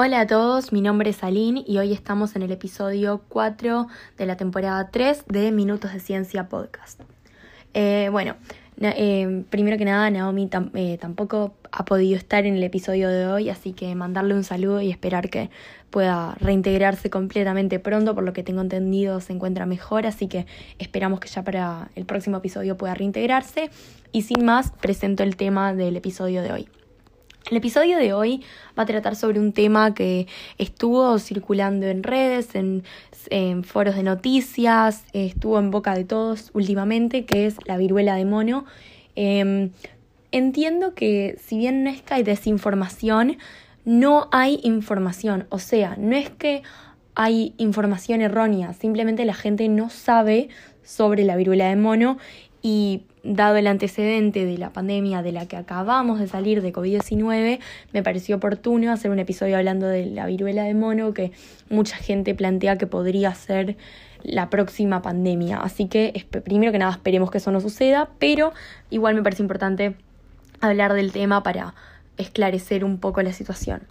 Hola a todos, mi nombre es Aline y hoy estamos en el episodio 4 de la temporada 3 de Minutos de Ciencia Podcast. Eh, bueno, eh, primero que nada, Naomi eh, tampoco ha podido estar en el episodio de hoy, así que mandarle un saludo y esperar que pueda reintegrarse completamente pronto, por lo que tengo entendido se encuentra mejor, así que esperamos que ya para el próximo episodio pueda reintegrarse. Y sin más, presento el tema del episodio de hoy. El episodio de hoy va a tratar sobre un tema que estuvo circulando en redes, en, foros de noticias, estuvo en boca de todos últimamente, que es la viruela de mono. Em, entiendo que si bien no es que hay desinformación, no hay información. O sea, no es que hay información errónea, simplemente la gente no sabe sobre la viruela de mono y dado el antecedente de la pandemia de la que acabamos de salir de COVID-19, me pareció oportuno hacer un episodio hablando de la viruela de mono que mucha gente plantea que podría ser la próxima pandemia. Así que primero que nada esperemos que eso no suceda, pero igual me parece importante hablar del tema para esclarecer un poco la situación.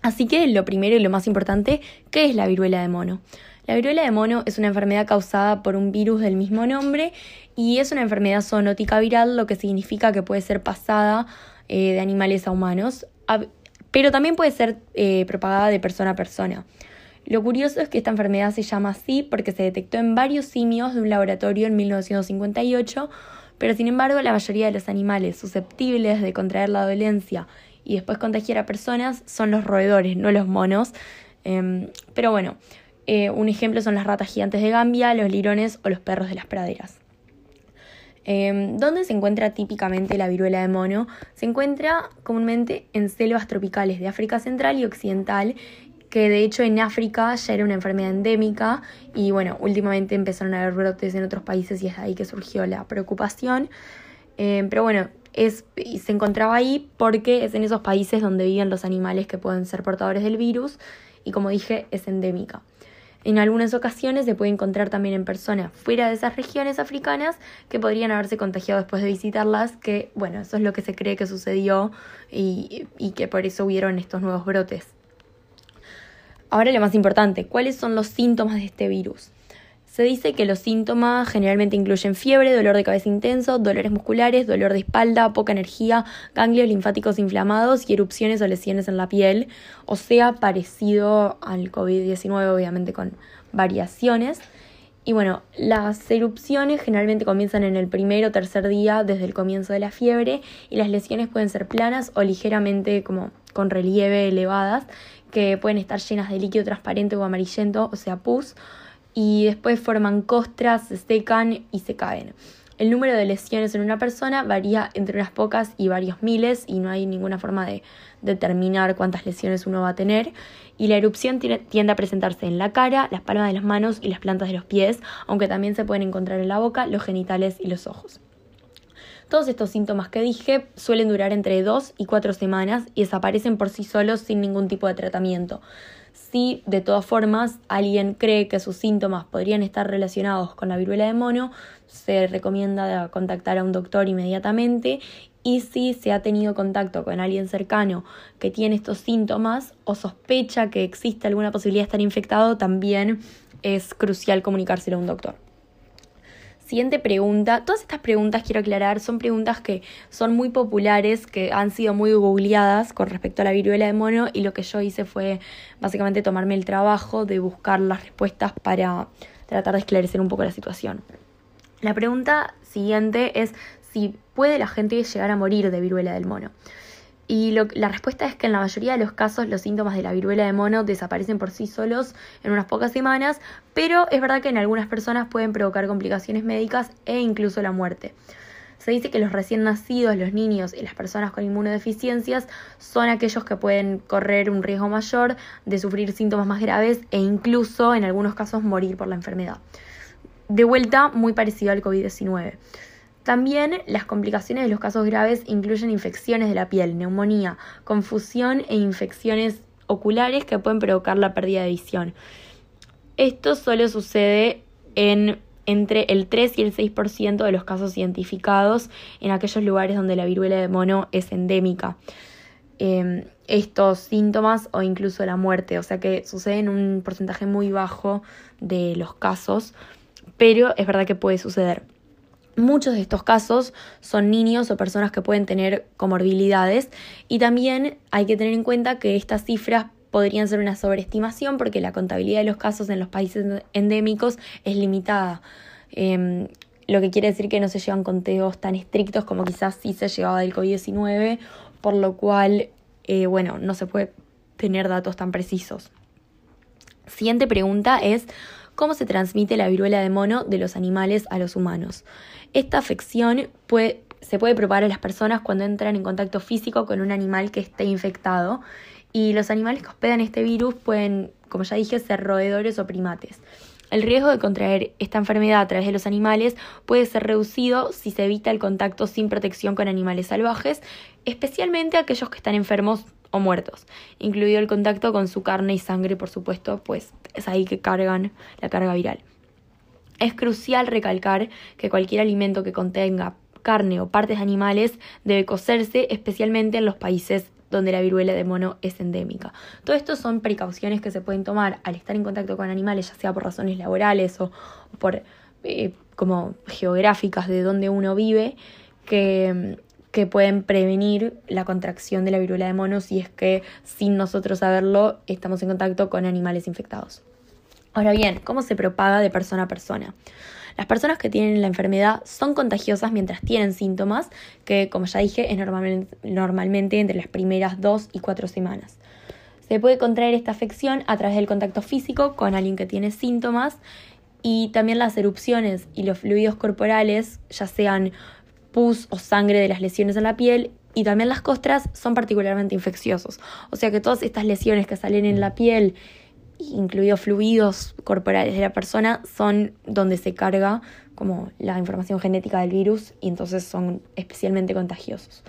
Así que lo primero y lo más importante, ¿qué es la viruela de mono? La viruela de mono es una enfermedad causada por un virus del mismo nombre y es una enfermedad zoonótica viral, lo que significa que puede ser pasada eh, de animales a humanos, pero también puede ser eh, propagada de persona a persona. Lo curioso es que esta enfermedad se llama así porque se detectó en varios simios de un laboratorio en 1958, pero sin embargo la mayoría de los animales susceptibles de contraer la dolencia y después contagiar a personas son los roedores, no los monos. Em, pero bueno, eh, un ejemplo son las ratas gigantes de Gambia, los lirones o los perros de las praderas. Em, ¿Dónde se encuentra típicamente la viruela de mono? Se encuentra comúnmente en selvas tropicales de África Central y Occidental, que de hecho en África ya era una enfermedad endémica y bueno, últimamente empezaron a haber brotes en otros países y es ahí que surgió la preocupación. Em, pero bueno, es, se encontraba ahí porque es en esos países donde viven los animales que pueden ser portadores del virus y como dije es endémica. En algunas ocasiones se puede encontrar también en personas fuera de esas regiones africanas que podrían haberse contagiado después de visitarlas, que bueno, eso es lo que se cree que sucedió y, y que por eso hubieron estos nuevos brotes. Ahora lo más importante, ¿cuáles son los síntomas de este virus? Se dice que los síntomas generalmente incluyen fiebre, dolor de cabeza intenso, dolores musculares, dolor de espalda, poca energía, ganglios linfáticos inflamados y erupciones o lesiones en la piel, o sea, parecido al COVID-19, obviamente con variaciones. Y bueno, las erupciones generalmente comienzan en el primer o tercer día desde el comienzo de la fiebre y las lesiones pueden ser planas o ligeramente como con relieve elevadas, que pueden estar llenas de líquido transparente o amarillento, o sea, pus y después forman costras, se secan y se caen. El número de lesiones en una persona varía entre unas pocas y varios miles y no hay ninguna forma de determinar cuántas lesiones uno va a tener. Y la erupción tiende a presentarse en la cara, las palmas de las manos y las plantas de los pies, aunque también se pueden encontrar en la boca, los genitales y los ojos. Todos estos síntomas que dije suelen durar entre 2 y 4 semanas y desaparecen por sí solos sin ningún tipo de tratamiento. Si de todas formas alguien cree que sus síntomas podrían estar relacionados con la viruela de mono, se recomienda contactar a un doctor inmediatamente y si se ha tenido contacto con alguien cercano que tiene estos síntomas o sospecha que existe alguna posibilidad de estar infectado, también es crucial comunicárselo a un doctor. Siguiente pregunta. Todas estas preguntas, quiero aclarar, son preguntas que son muy populares, que han sido muy googleadas con respecto a la viruela de mono y lo que yo hice fue básicamente tomarme el trabajo de buscar las respuestas para tratar de esclarecer un poco la situación. La pregunta siguiente es si puede la gente llegar a morir de viruela del mono. Y la respuesta es que en la mayoría de los casos los síntomas de la viruela de mono desaparecen por sí solos en unas pocas semanas, pero es verdad que en algunas personas pueden provocar complicaciones médicas e incluso la muerte. Se dice que los recién nacidos, los niños y las personas con inmunodeficiencias son aquellos que pueden correr un riesgo mayor de sufrir síntomas más graves e incluso en algunos casos morir por la enfermedad. De vuelta, muy parecido al COVID-19. También las complicaciones de los casos graves incluyen infecciones de la piel, neumonía, confusión e infecciones oculares que pueden provocar la pérdida de visión. Esto solo sucede en entre el 3 y el 6% de los casos identificados en aquellos lugares donde la viruela de mono es endémica. em, estos síntomas o incluso la muerte, o sea que sucede en un porcentaje muy bajo de los casos, pero es verdad que puede suceder. Muchos de estos casos son niños o personas que pueden tener comorbilidades y también hay que tener en cuenta que estas cifras podrían ser una sobreestimación porque la contabilidad de los casos en los países endémicos es limitada. Em, lo que quiere decir que no se llevan conteos tan estrictos como quizás sí se llevaba del COVID-19, por lo cual, eh, bueno, no se puede tener datos tan precisos. Siguiente pregunta es, ¿cómo se transmite la viruela de mono de los animales a los humanos? Esta afección se puede propagar a las personas cuando entran en contacto físico con un animal que esté infectado y los animales que hospedan este virus pueden, como ya dije, ser roedores o primates. El riesgo de contraer esta enfermedad a través de los animales puede ser reducido si se evita el contacto sin protección con animales salvajes, especialmente aquellos que están enfermos o muertos, incluido el contacto con su carne y sangre, por supuesto, pues es ahí que cargan la carga viral. Es crucial recalcar que cualquier alimento que contenga carne o partes de animales debe cocerse, especialmente en los países donde la viruela de mono es endémica. Todo esto son precauciones que se pueden tomar al estar en contacto con animales, ya sea por razones laborales o por eh, como geográficas de donde uno vive, que, que pueden prevenir la contracción de la viruela de mono si es que sin nosotros saberlo estamos en contacto con animales infectados. Ahora bien, ¿cómo se propaga de persona a persona? Las personas que tienen la enfermedad son contagiosas mientras tienen síntomas, que como ya dije es normalmente, entre las primeras dos y cuatro semanas. Se puede contraer esta afección a través del contacto físico con alguien que tiene síntomas y también las erupciones y los fluidos corporales, ya sean pus o sangre de las lesiones en la piel, y también las costras son particularmente infecciosos. O sea que todas estas lesiones que salen en la piel incluidos fluidos corporales de la persona, son donde se carga como la información genética del virus y entonces son especialmente contagiosos.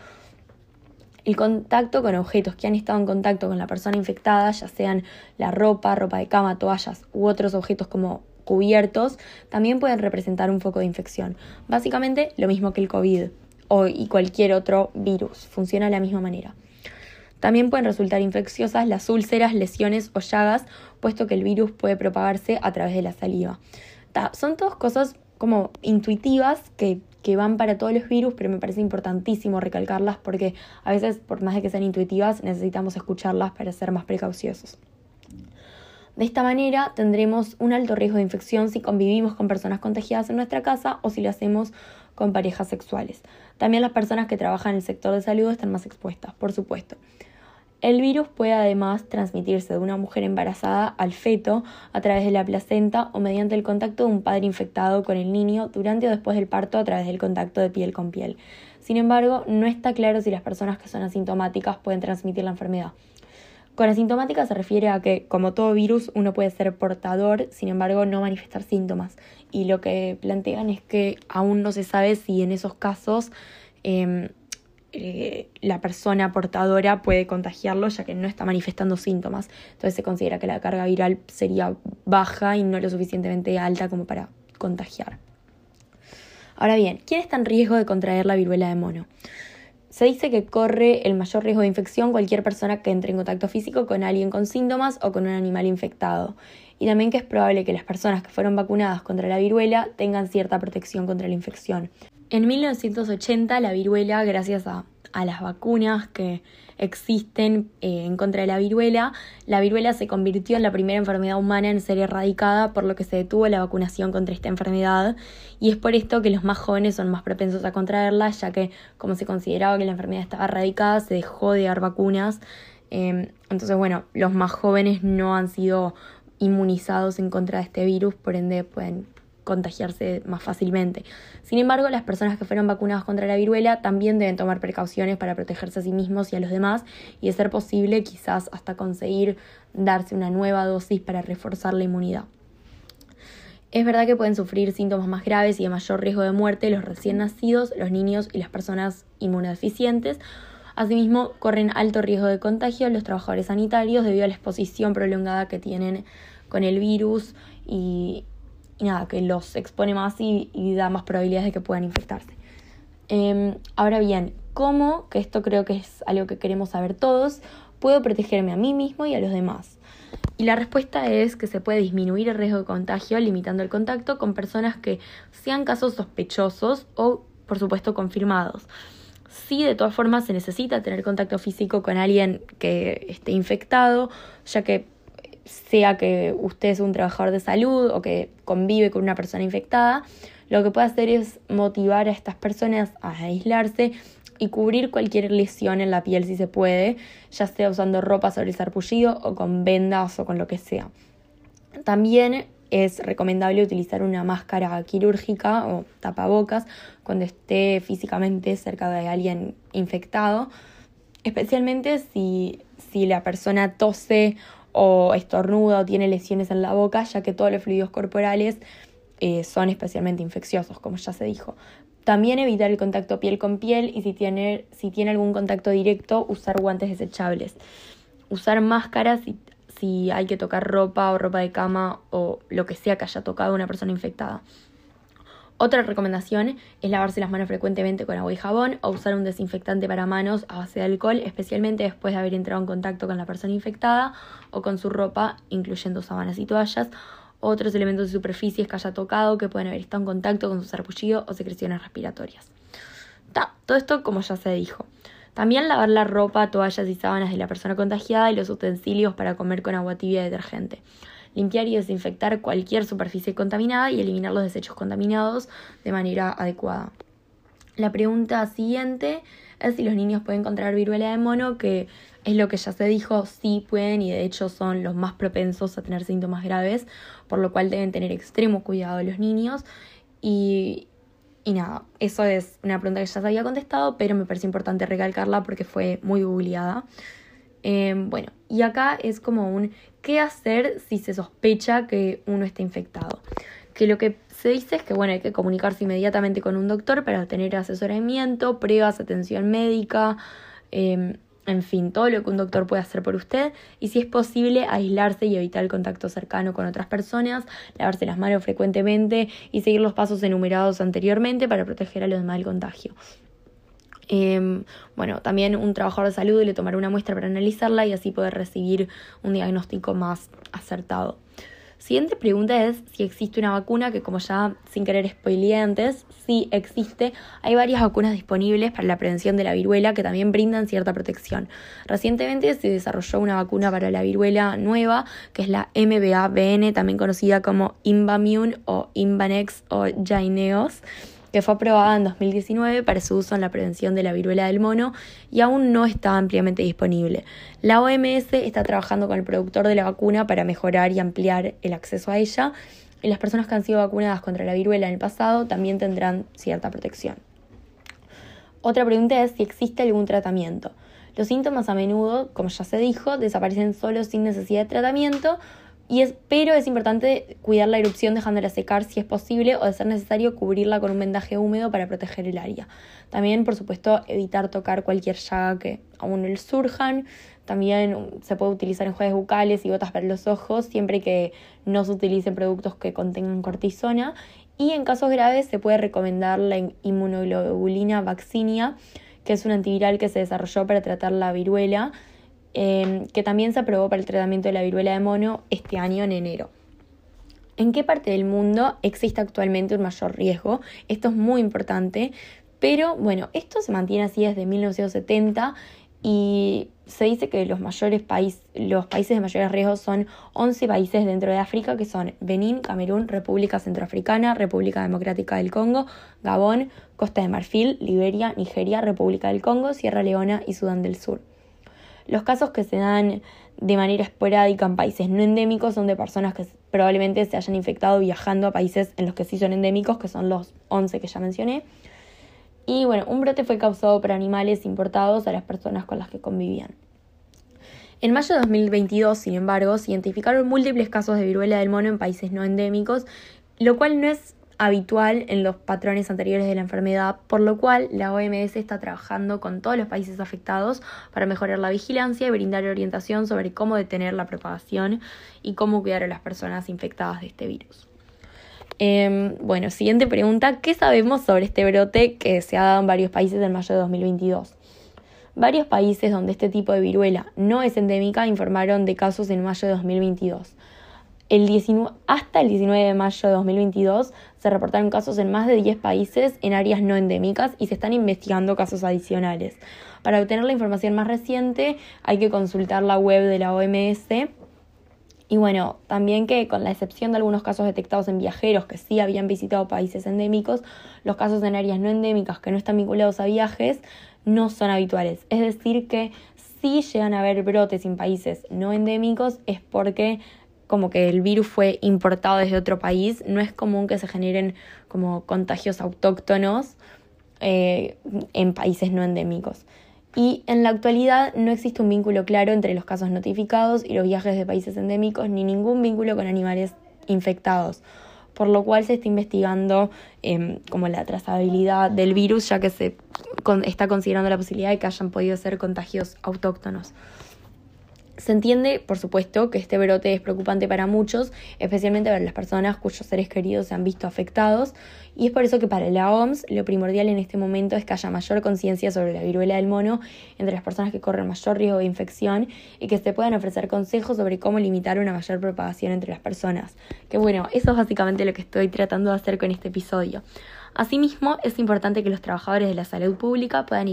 El contacto con objetos que han estado en contacto con la persona infectada, ya sean la ropa, ropa de cama, toallas u otros objetos como cubiertos, también pueden representar un foco de infección. Básicamente lo mismo que el COVID o, y cualquier otro virus, funciona de la misma manera. También pueden resultar infecciosas las úlceras, lesiones o llagas, puesto que el virus puede propagarse a través de la saliva. son todas cosas como intuitivas que, van para todos los virus, pero me parece importantísimo recalcarlas porque a veces, por más de que sean intuitivas, necesitamos escucharlas para ser más precauciosos. De esta manera tendremos un alto riesgo de infección si convivimos con personas contagiadas en nuestra casa o si lo hacemos con parejas sexuales. También las personas que trabajan en el sector de salud están más expuestas, por supuesto. El virus puede además transmitirse de una mujer embarazada al feto a través de la placenta o mediante el contacto de un padre infectado con el niño durante o después del parto a través del contacto de piel con piel. Sin embargo, no está claro si las personas que son asintomáticas pueden transmitir la enfermedad. Con asintomática se refiere a que, como todo virus, uno puede ser portador, sin embargo, no manifestar síntomas. Y lo que plantean es que aún no se sabe si en esos casos em, eh, la persona portadora puede contagiarlo ya que no está manifestando síntomas. Entonces se considera que la carga viral sería baja y no lo suficientemente alta como para contagiar. Ahora bien, ¿quién está en riesgo de contraer la viruela de mono? Se dice que corre el mayor riesgo de infección cualquier persona que entre en contacto físico con alguien con síntomas o con un animal infectado. Y también que es probable que las personas que fueron vacunadas contra la viruela tengan cierta protección contra la infección. En 1980 la viruela, gracias a, las vacunas que existen eh, en contra de la viruela, la viruela se convirtió en la primera enfermedad humana en ser erradicada, por lo que se detuvo la vacunación contra esta enfermedad. Y es por esto que los más jóvenes son más propensos a contraerla, ya que como se consideraba que la enfermedad estaba erradicada, se dejó de dar vacunas. Em, entonces, bueno, los más jóvenes no han sido inmunizados en contra de este virus, por ende pueden contagiarse más fácilmente. Sin embargo, las personas que fueron vacunadas contra la viruela también deben tomar precauciones para protegerse a sí mismos y a los demás y, de ser posible, quizás hasta conseguir darse una nueva dosis para reforzar la inmunidad. Es verdad que pueden sufrir síntomas más graves y de mayor riesgo de muerte los recién nacidos, los niños y las personas inmunodeficientes. Asimismo, corren alto riesgo de contagio los trabajadores sanitarios debido a la exposición prolongada que tienen con el virus y, y nada, que los expone más y, da más probabilidades de que puedan infectarse. Em, ahora bien, ¿cómo, que esto creo que es algo que queremos saber todos, puedo protegerme a mí mismo y a los demás? Y la respuesta es que se puede disminuir el riesgo de contagio limitando el contacto con personas que sean casos sospechosos o, por supuesto, confirmados. Sí, de todas formas, se necesita tener contacto físico con alguien que esté infectado, ya que sea que usted es un trabajador de salud o que convive con una persona infectada, lo que puede hacer es motivar a estas personas a aislarse y cubrir cualquier lesión en la piel si se puede, ya sea usando ropa sobre el sarpullido o con vendas o con lo que sea. También es recomendable utilizar una máscara quirúrgica o tapabocas cuando esté físicamente cerca de alguien infectado, especialmente si, si la persona tose o estornuda o tiene lesiones en la boca, ya que todos los fluidos corporales eh, son especialmente infecciosos, como ya se dijo. También evitar el contacto piel con piel y si tiene, si tiene algún contacto directo, usar guantes desechables. Usar máscaras si, si hay que tocar ropa o ropa de cama o lo que sea que haya tocado una persona infectada. Otra recomendación es lavarse las manos frecuentemente con agua y jabón o usar un desinfectante para manos a base de alcohol, especialmente después de haber entrado en contacto con la persona infectada o con su ropa, incluyendo sábanas y toallas, otros elementos de superficies que haya tocado que pueden haber estado en contacto con su sarpullido o secreciones respiratorias. todo esto como ya se dijo. También lavar la ropa, toallas y sábanas de la persona contagiada y los utensilios para comer con agua tibia y detergente. Limpiar y desinfectar cualquier superficie contaminada y eliminar los desechos contaminados de manera adecuada. La pregunta siguiente es si los niños pueden encontrar viruela de mono, que es lo que ya se dijo, sí pueden y de hecho son los más propensos a tener síntomas graves, por lo cual deben tener extremo cuidado los niños. Y, y nada, eso es una pregunta que ya se había contestado, pero me parece importante recalcarla porque fue muy googleada. Em, bueno, y acá es como un qué hacer si se sospecha que uno está infectado. Que lo que se dice es que bueno, hay que comunicarse inmediatamente con un doctor para tener asesoramiento, pruebas, atención médica, em, en fin, todo lo que un doctor puede hacer por usted y si es posible aislarse y evitar el contacto cercano con otras personas, lavarse las manos frecuentemente y seguir los pasos enumerados anteriormente para proteger a los demás del contagio. Em, bueno, también un trabajador de salud le tomará una muestra para analizarla y así poder recibir un diagnóstico más acertado. Siguiente pregunta es si existe una vacuna que como ya sin querer spoileé antes, sí existe. Hay varias vacunas disponibles para la prevención de la viruela que también brindan cierta protección. Recientemente se desarrolló una vacuna para la viruela nueva que es la MBA-BN, también conocida como Imbamune o Imbanex o Jaineos que fue aprobada en 2019 para su uso en la prevención de la viruela del mono y aún no está ampliamente disponible. La OMS está trabajando con el productor de la vacuna para mejorar y ampliar el acceso a ella y las personas que han sido vacunadas contra la viruela en el pasado también tendrán cierta protección. Otra pregunta es si existe algún tratamiento. Los síntomas a menudo, como ya se dijo, desaparecen solo sin necesidad de tratamiento y es, pero es importante cuidar la erupción dejándola secar si es posible o de ser necesario cubrirla con un vendaje húmedo para proteger el área. También, por supuesto, evitar tocar cualquier llaga que aún no surjan. También se puede utilizar enjuagues bucales y gotas para los ojos siempre que no se utilicen productos que contengan cortisona. Y en casos graves se puede recomendar la inmunoglobulina vaccinia, que es un antiviral que se desarrolló para tratar la viruela Em, que también se aprobó para el tratamiento de la viruela de mono este año en enero. ¿En qué parte del mundo existe actualmente un mayor riesgo? Esto es muy importante, pero bueno, esto se mantiene así desde 1970 y se dice que los, mayores los países de mayores riesgos son 11 países dentro de África, que son Benín, Camerún, República Centroafricana, República Democrática del Congo, Gabón, Costa de Marfil, Liberia, Nigeria, República del Congo, Sierra Leona y Sudán del Sur. Los casos que se dan de manera esporádica en países no endémicos son de personas que probablemente se hayan infectado viajando a países en los que sí son endémicos, que son los 11 que ya mencioné. Y bueno, un brote fue causado por animales importados a las personas con las que convivían. En mayo de 2022, sin embargo, se identificaron múltiples casos de viruela del mono en países no endémicos, lo cual no es habitual en los patrones anteriores de la enfermedad, por lo cual la OMS está trabajando con todos los países afectados para mejorar la vigilancia y brindar orientación sobre cómo detener la propagación y cómo cuidar a las personas infectadas de este virus. Em, bueno, siguiente pregunta, ¿qué sabemos sobre este brote que se ha dado en varios países en mayo de 2022? Varios países donde este tipo de viruela no es endémica informaron de casos en mayo de 2022. Hasta el 19 de mayo de 2022 se reportaron casos en más de 10 países en áreas no endémicas y se están investigando casos adicionales. Para obtener la información más reciente hay que consultar la web de la OMS. Y bueno, también que con la excepción de algunos casos detectados en viajeros que sí habían visitado países endémicos, los casos en áreas no endémicas que no están vinculados a viajes no son habituales. Es decir, que si llegan a haber brotes en países no endémicos es porque como que el virus fue importado desde otro país, no es común que se generen como contagios autóctonos eh, en países no endémicos. Y en la actualidad no existe un vínculo claro entre los casos notificados y los viajes de países endémicos, ni ningún vínculo con animales infectados por lo cual se está investigando em, como la trazabilidad del virus, ya que se está considerando la posibilidad de que hayan podido ser contagios autóctonos. Se entiende, por supuesto, que este brote es preocupante para muchos, especialmente para las personas cuyos seres queridos se han visto afectados, y es por eso que para la OMS lo primordial en este momento es que haya mayor conciencia sobre la viruela del mono entre las personas que corren mayor riesgo de infección y que se puedan ofrecer consejos sobre cómo limitar una mayor propagación entre las personas. Que bueno, eso es básicamente lo que estoy tratando de hacer con este episodio. Asimismo, es importante que los trabajadores de la salud pública puedan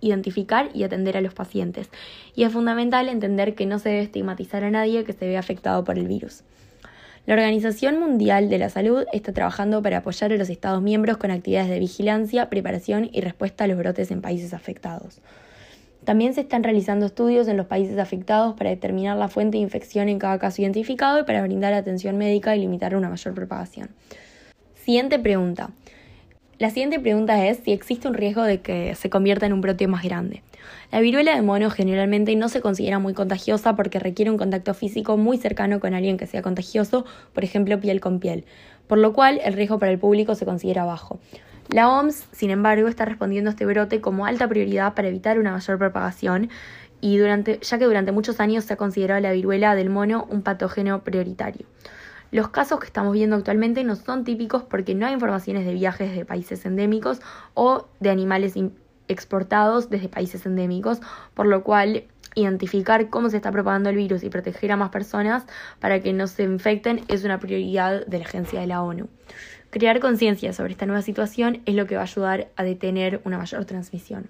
identificar y atender a los pacientes. Y es fundamental entender que no se debe estigmatizar a nadie que se vea afectado por el virus. La Organización Mundial de la Salud está trabajando para apoyar a los Estados miembros con actividades de vigilancia, preparación y respuesta a los brotes en países afectados. También se están realizando estudios en los países afectados para determinar la fuente de infección en cada caso identificado y para brindar atención médica y limitar una mayor propagación. Siguiente pregunta. La siguiente pregunta es si existe un riesgo de que se convierta en un brote más grande. La viruela de mono generalmente no se considera muy contagiosa porque requiere un contacto físico muy cercano con alguien que sea contagioso, por ejemplo piel con piel, por lo cual el riesgo para el público se considera bajo. La OMS, sin embargo, está respondiendo a este brote como alta prioridad para evitar una mayor propagación y ya que durante muchos años se ha considerado la viruela del mono un patógeno prioritario. Los casos que estamos viendo actualmente no son típicos porque no hay informaciones de viajes de países endémicos o de animales exportados desde países endémicos, por lo cual identificar cómo se está propagando el virus y proteger a más personas para que no se infecten es una prioridad de la agencia de la ONU. Crear conciencia sobre esta nueva situación es lo que va a ayudar a detener una mayor transmisión.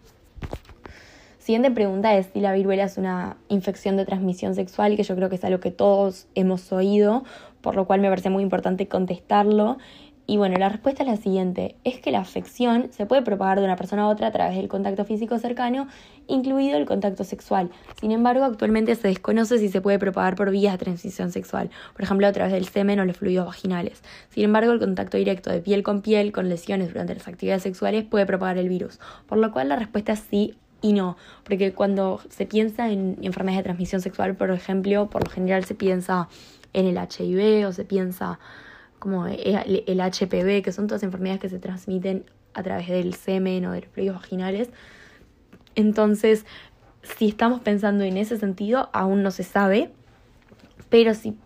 Siguiente pregunta es si la viruela es una infección de transmisión sexual, que yo creo que es algo que todos hemos oído, por lo cual me parece muy importante contestarlo. Y bueno, la respuesta es la siguiente, es que la afección se puede propagar de una persona a otra a través del contacto físico cercano, incluido el contacto sexual. Sin embargo, actualmente se desconoce si se puede propagar por vías de transmisión sexual, por ejemplo a través del semen o los fluidos vaginales. Sin embargo, el contacto directo de piel con piel con lesiones durante las actividades sexuales puede propagar el virus, por lo cual la respuesta es sí y no, porque cuando se piensa en enfermedades de transmisión sexual, por ejemplo, por lo general se piensa en el HIV o se piensa como el HPV, que son todas enfermedades que se transmiten a través del semen o de los fluidos vaginales. Entonces, si estamos pensando en ese sentido, aún no se sabe, pero si,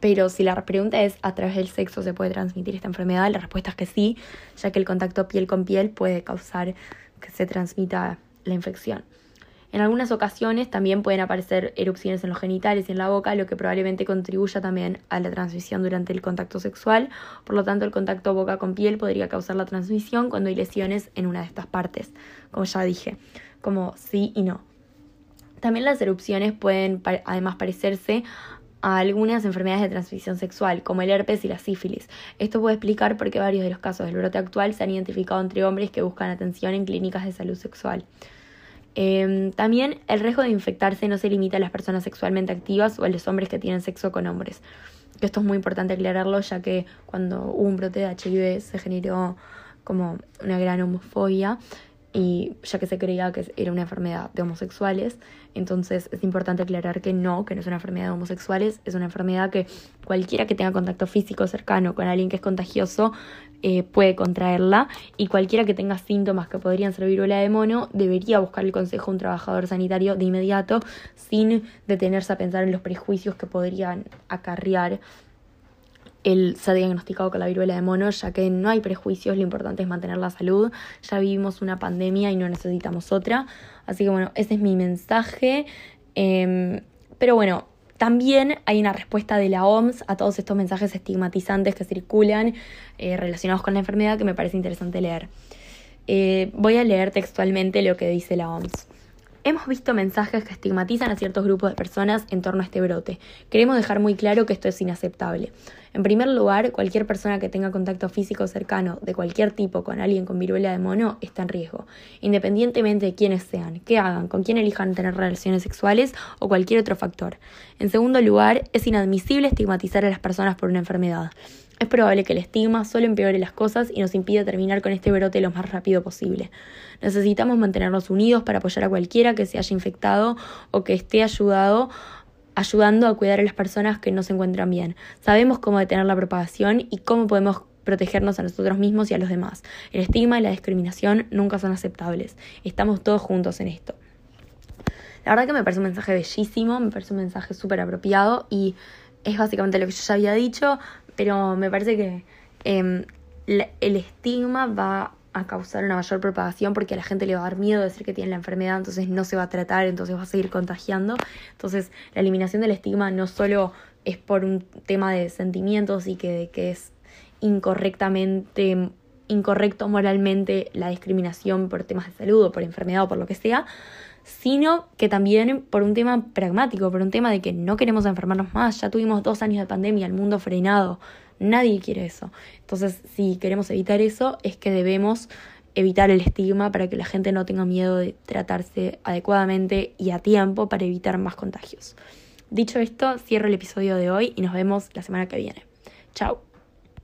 pero si la pregunta es a través del sexo se puede transmitir esta enfermedad, la respuesta es que sí, ya que el contacto piel con piel puede causar que se transmita la infección. En algunas ocasiones también pueden aparecer erupciones en los genitales y en la boca, lo que probablemente contribuya también a la transmisión durante el contacto sexual. Por lo tanto, el contacto boca con piel podría causar la transmisión cuando hay lesiones en una de estas partes, como ya dije, como sí y no. También las erupciones pueden además parecerse a algunas enfermedades de transmisión sexual, como el herpes y la sífilis. Esto puede explicar por qué varios de los casos del brote actual se han identificado entre hombres que buscan atención en clínicas de salud sexual. Em, también el riesgo de infectarse no se limita a las personas sexualmente activas o a los hombres que tienen sexo con hombres. Esto es muy importante aclararlo ya que cuando hubo un brote de HIV se generó como una gran homofobia y ya que se creía que era una enfermedad de homosexuales, entonces es importante aclarar que no, que no es una enfermedad de homosexuales, es una enfermedad que cualquiera que tenga contacto físico cercano con alguien que es contagioso eh, puede contraerla y cualquiera que tenga síntomas que podrían ser viruela de mono debería buscar el consejo de un trabajador sanitario de inmediato sin detenerse a pensar en los prejuicios que podrían acarrear él se ha diagnosticado con la viruela de mono, ya que no hay prejuicios, lo importante es mantener la salud. Ya vivimos una pandemia y no necesitamos otra. Así que bueno, ese es mi mensaje. Em, pero bueno, también hay una respuesta de la OMS a todos estos mensajes estigmatizantes que circulan eh, relacionados con la enfermedad que me parece interesante leer. Eh, voy a leer textualmente lo que dice la OMS. Hemos visto mensajes que estigmatizan a ciertos grupos de personas en torno a este brote. Queremos dejar muy claro que esto es inaceptable. En primer lugar, cualquier persona que tenga contacto físico cercano de cualquier tipo con alguien con viruela de mono está en riesgo, independientemente de quiénes sean, qué hagan, con quién elijan tener relaciones sexuales o cualquier otro factor. En segundo lugar, es inadmisible estigmatizar a las personas por una enfermedad. Es probable que el estigma solo empeore las cosas y nos impida terminar con este brote lo más rápido posible. Necesitamos mantenernos unidos para apoyar a cualquiera que se haya infectado o que esté ayudado ayudando a cuidar a las personas que no se encuentran bien. Sabemos cómo detener la propagación y cómo podemos protegernos a nosotros mismos y a los demás. El estigma y la discriminación nunca son aceptables. Estamos todos juntos en esto. La verdad que me parece un mensaje bellísimo, me parece un mensaje súper apropiado y es básicamente lo que yo ya había dicho pero me parece que em, el estigma va a causar una mayor propagación porque a la gente le va a dar miedo decir que tiene la enfermedad, entonces no se va a tratar, entonces va a seguir contagiando. Entonces la eliminación del estigma no solo es por un tema de sentimientos y que, que es incorrectamente incorrecto moralmente la discriminación por temas de salud o por enfermedad o por lo que sea, sino que también por un tema pragmático, por un tema de que no queremos enfermarnos más, ya tuvimos dos años de pandemia, el mundo frenado, nadie quiere eso. Entonces, si queremos evitar eso, es que debemos evitar el estigma para que la gente no tenga miedo de tratarse adecuadamente y a tiempo para evitar más contagios. Dicho esto, cierro el episodio de hoy y nos vemos la semana que viene. Chao.